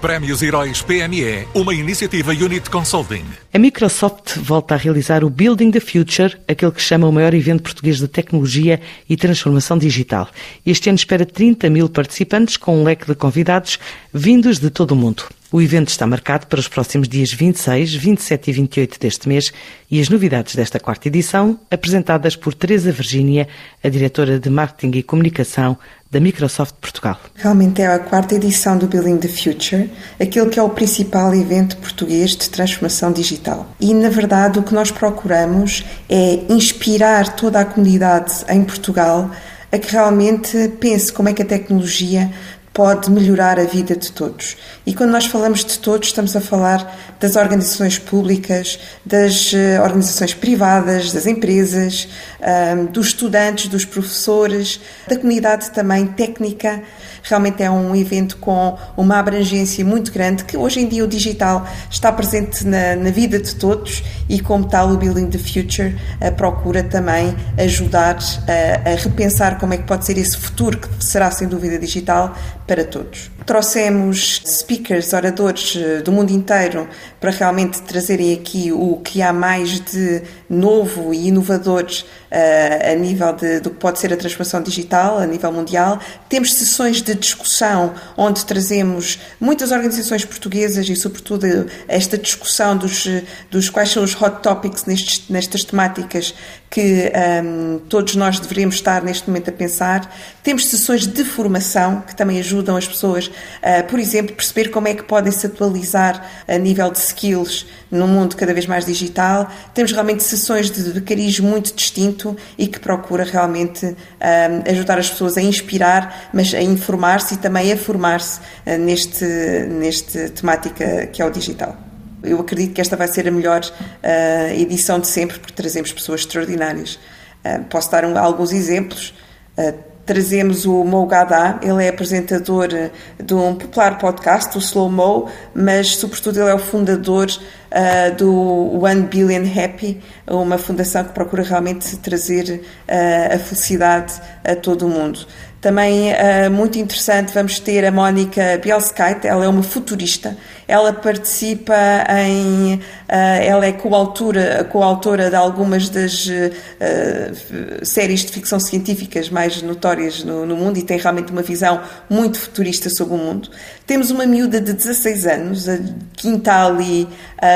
Prémios Heróis PME, uma iniciativa Unit Consulting. A Microsoft volta a realizar o Building the Future, aquele que chama o maior evento português de tecnologia e transformação digital. Este ano espera 30 mil participantes com um leque de convidados vindos de todo o mundo. O evento está marcado para os próximos dias 26, 27 e 28 deste mês e as novidades desta quarta edição apresentadas por Teresa Virgínia, a diretora de Marketing e Comunicação da Microsoft Portugal. Realmente é a quarta edição do Building the Future, aquele que é o principal evento português de transformação digital. E, na verdade, o que nós procuramos é inspirar toda a comunidade em Portugal a que realmente pense como é que a tecnologia pode melhorar a vida de todos. E quando nós falamos de todos, estamos a falar das organizações públicas, das eh, organizações privadas, das empresas, dos estudantes, dos professores, da comunidade também técnica. Realmente é um evento com uma abrangência muito grande que hoje em dia o digital está presente na, na vida de todos e, como tal, o Building the Future procura também ajudar a, a repensar como é que pode ser esse futuro que será sem dúvida digital para todos. Trouxemos speakers, oradores eh, do mundo inteiro para realmente trazerem aqui o que há mais de novo e inovador uh, a nível de, do que pode ser a transformação digital a nível mundial. Temos sessões de discussão onde trazemos muitas organizações portuguesas e, sobretudo, esta discussão dos, dos quais são os hot topics nestes, nestas temáticas que um, ehm, todos nós deveríamos estar neste momento a pensar. Temos sessões de formação que também ajudam as pessoas, uh, por exemplo, perceber como é que podem se atualizar a nível de skills num mundo cada vez mais digital. Temos realmente sessões de, de cariz muito distinto e que procura realmente ajudar as pessoas a inspirar, mas a informar-se e também a formar-se uh, neste, neste temática que é o digital. Eu acredito que esta vai ser a melhor uh, edição de sempre, porque trazemos pessoas extraordinárias. Uh, posso dar um, alguns exemplos. Uh, trazemos o Mo Gada, ele é apresentador de um popular podcast, o Slow Mo, mas sobretudo ele é o fundador uh, do One Billion Happy, uma fundação que procura realmente trazer uh, a felicidade a todo o mundo. Também uh, muito interessante, vamos ter a Mónica Bielskite, ela é uma futurista, ela participa em, uh, ela é coautora, coautora de algumas das uh, séries de ficção científicas mais notórias no, no, mundo e tem realmente uma visão muito futurista sobre o mundo. Temos uma miúda de 16 anos, a Quintali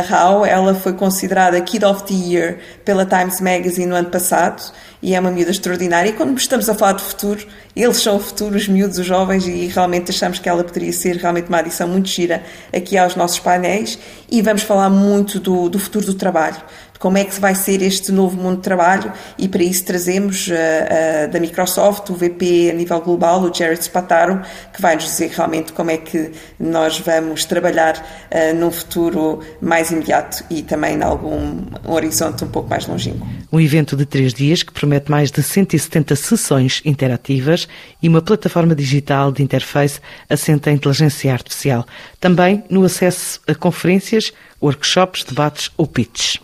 Rao, ela foi considerada Kid of the Year pela Times Magazine no ano passado e é uma miúda extraordinária. E quando estamos a falar de futuro, eles são o futuro, os miúdos, os jovens, e realmente achamos que ela poderia ser realmente uma adição muito gira aqui aos nossos painéis. E vamos falar muito do, do futuro do trabalho, como é que vai ser este novo mundo de trabalho e para isso trazemos uh, uh, da Microsoft, o VP a nível global, o Jared Spataro, que vai nos dizer realmente como é que nós vamos trabalhar uh, num futuro mais imediato e também em algum horizonte um pouco mais longínquo. Um evento de três dias que promete mais de 170 sessões interativas e uma plataforma digital de interface assenta em inteligência artificial. Também no acesso a conferências, workshops, debates ou pitches.